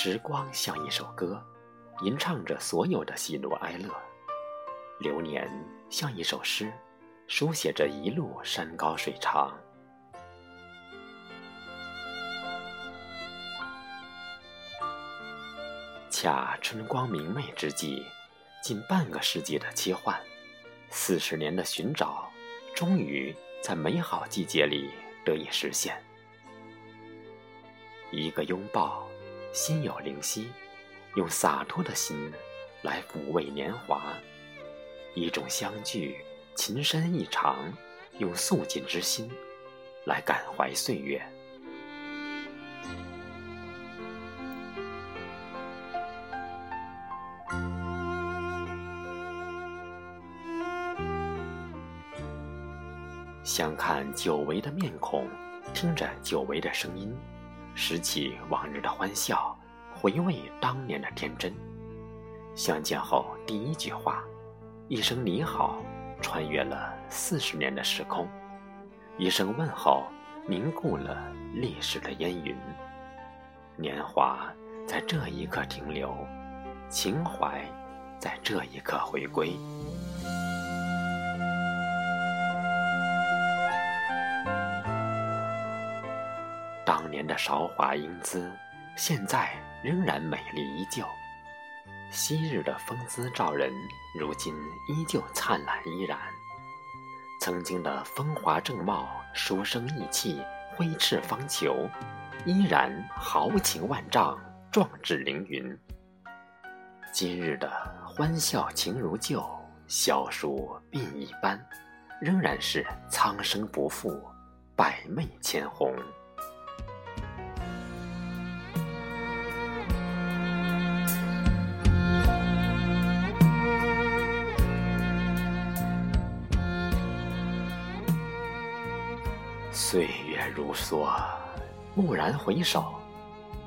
时光像一首歌，吟唱着所有的喜怒哀乐；流年像一首诗，书写着一路山高水长。恰春光明媚之际，近半个世纪的切换，四十年的寻找，终于在美好季节里得以实现。一个拥抱，心有灵犀，用洒脱的心来抚慰年华；一种相聚，情深意长，用素净之心来感怀岁月。相看久违的面孔，听着久违的声音。拾起往日的欢笑，回味当年的天真。相见后第一句话，一声你好，穿越了四十年的时空。一声问候，凝固了历史的烟云。年华在这一刻停留，情怀在这一刻回归。当年的韶华英姿，现在仍然美丽依旧。昔日的风姿照人，如今依旧灿烂依然。曾经的风华正茂、书生意气、挥斥方遒，依然豪情万丈、壮志凌云。今日的欢笑情如旧，笑书鬓已斑，仍然是苍生不负，百媚千红。岁月如梭，蓦然回首，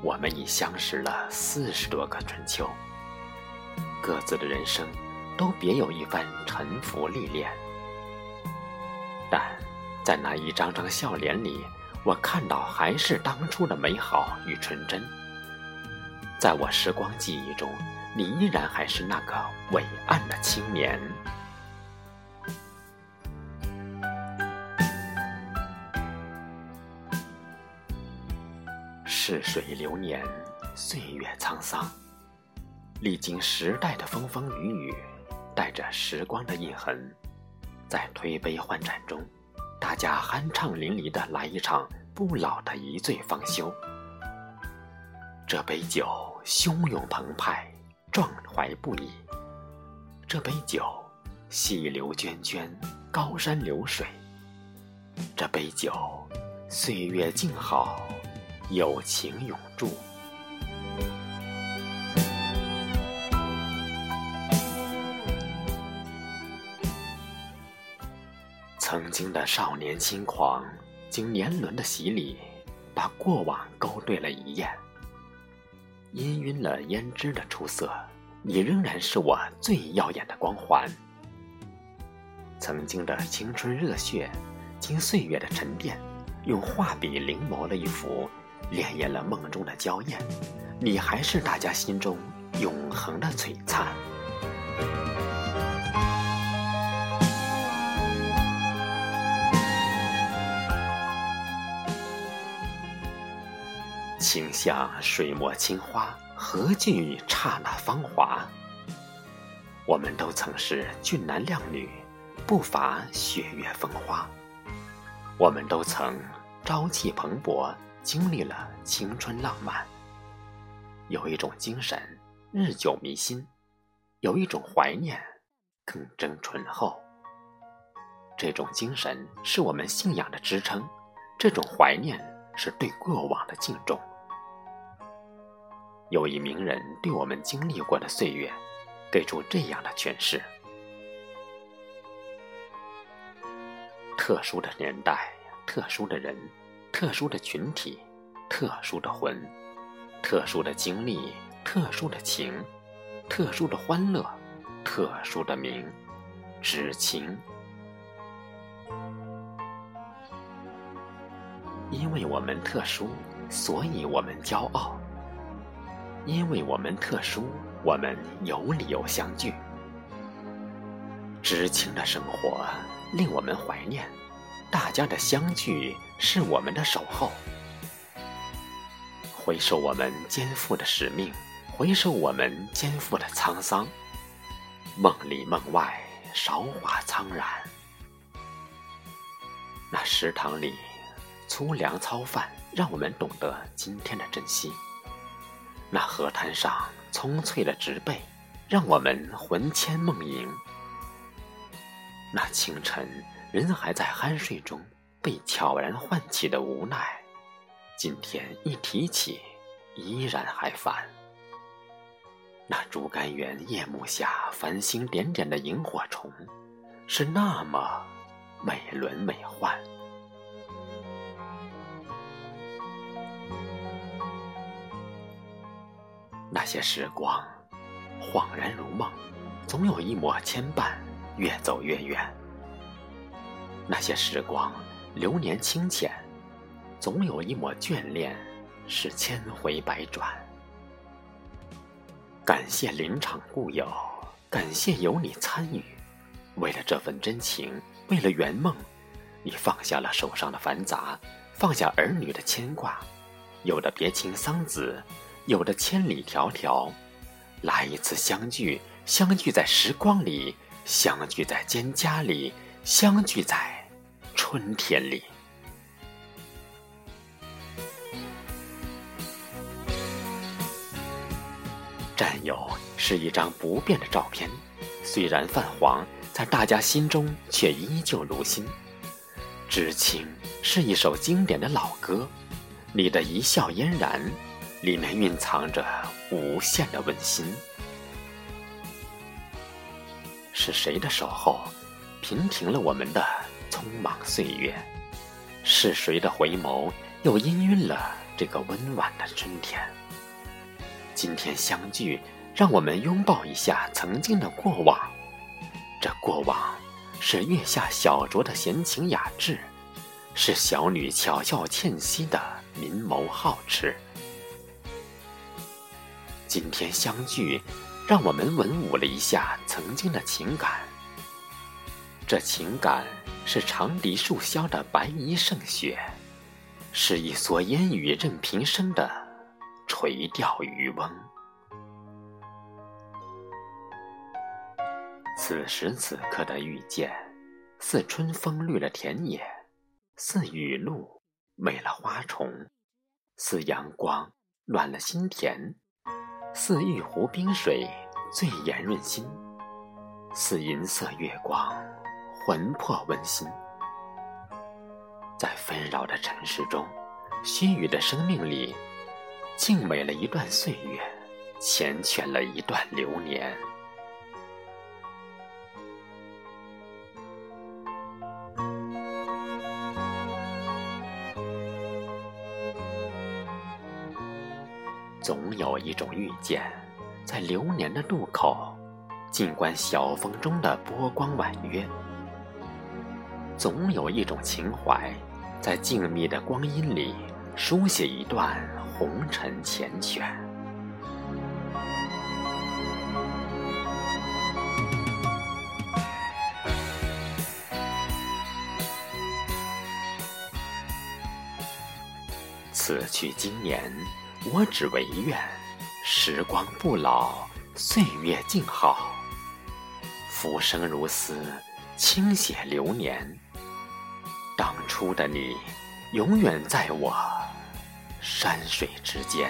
我们已相识了四十多个春秋。各自的人生都别有一番沉浮历练，但在那一张张笑脸里，我看到还是当初的美好与纯真。在我时光记忆中，你依然还是那个伟岸的青年。逝水流年，岁月沧桑，历经时代的风风雨雨，带着时光的印痕，在推杯换盏中，大家酣畅淋漓的来一场不老的一醉方休。这杯酒汹涌澎湃，壮怀不已；这杯酒细流涓涓，高山流水；这杯酒岁月静好。友情永驻。曾经的少年轻狂，经年轮的洗礼，把过往勾兑了一夜。氤氲了胭脂的出色，你仍然是我最耀眼的光环。曾经的青春热血，经岁月的沉淀，用画笔临摹了一幅。潋滟了梦中的娇艳，你还是大家心中永恒的璀璨。情像水墨青花，何惧刹那芳华？我们都曾是俊男靓女，不乏雪月风花。我们都曾朝气蓬勃。经历了青春浪漫，有一种精神日久弥新，有一种怀念更增醇厚。这种精神是我们信仰的支撑，这种怀念是对过往的敬重。有一名人对我们经历过的岁月，给出这样的诠释：特殊的年代，特殊的人。特殊的群体，特殊的魂，特殊的经历，特殊的情，特殊的欢乐，特殊的名，知情。因为我们特殊，所以我们骄傲。因为我们特殊，我们有理由相聚。知青的生活令我们怀念，大家的相聚是我们的守候。回首我们肩负的使命，回首我们肩负的沧桑，梦里梦外，韶华苍然。那食堂里粗粮糙饭，让我们懂得今天的珍惜；那河滩上葱翠的植被，让我们魂牵梦萦。那清晨人还在酣睡中被悄然唤起的无奈。今天一提起，依然还烦。那竹竿园夜幕下繁星点点的萤火虫，是那么美轮美奂。那些时光，恍然如梦，总有一抹牵绊，越走越远。那些时光，流年清浅。总有一抹眷恋，是千回百转。感谢林场故友，感谢有你参与。为了这份真情，为了圆梦，你放下了手上的繁杂，放下儿女的牵挂。有的别情桑梓，有的千里迢迢。来一次相聚，相聚在时光里，相聚在蒹葭里，相聚在春天里。战友是一张不变的照片，虽然泛黄，在大家心中却依旧如新。知青是一首经典的老歌，你的一笑嫣然，里面蕴藏着无限的温馨。是谁的守候，平平了我们的匆忙岁月？是谁的回眸，又氤氲了这个温婉的春天？今天相聚，让我们拥抱一下曾经的过往。这过往，是月下小酌的闲情雅致，是小女巧笑倩兮的明眸皓齿。今天相聚，让我们文武了一下曾经的情感。这情感，是长笛树梢的白衣胜雪，是一蓑烟雨任平生的。垂钓渔翁，此时此刻的遇见，似春风绿了田野，似雨露美了花丛，似阳光暖了心田，似玉壶冰水醉颜润心，似银色月光魂魄温馨。在纷扰的尘世中，须臾的生命里。静美了一段岁月，缱绻了一段流年。总有一种遇见，在流年的路口，静观晓风中的波光婉约；总有一种情怀，在静谧的光阴里，书写一段。红尘缱绻，此去经年，我只唯愿时光不老，岁月静好。浮生如斯，轻写流年。当初的你，永远在我。山水之间。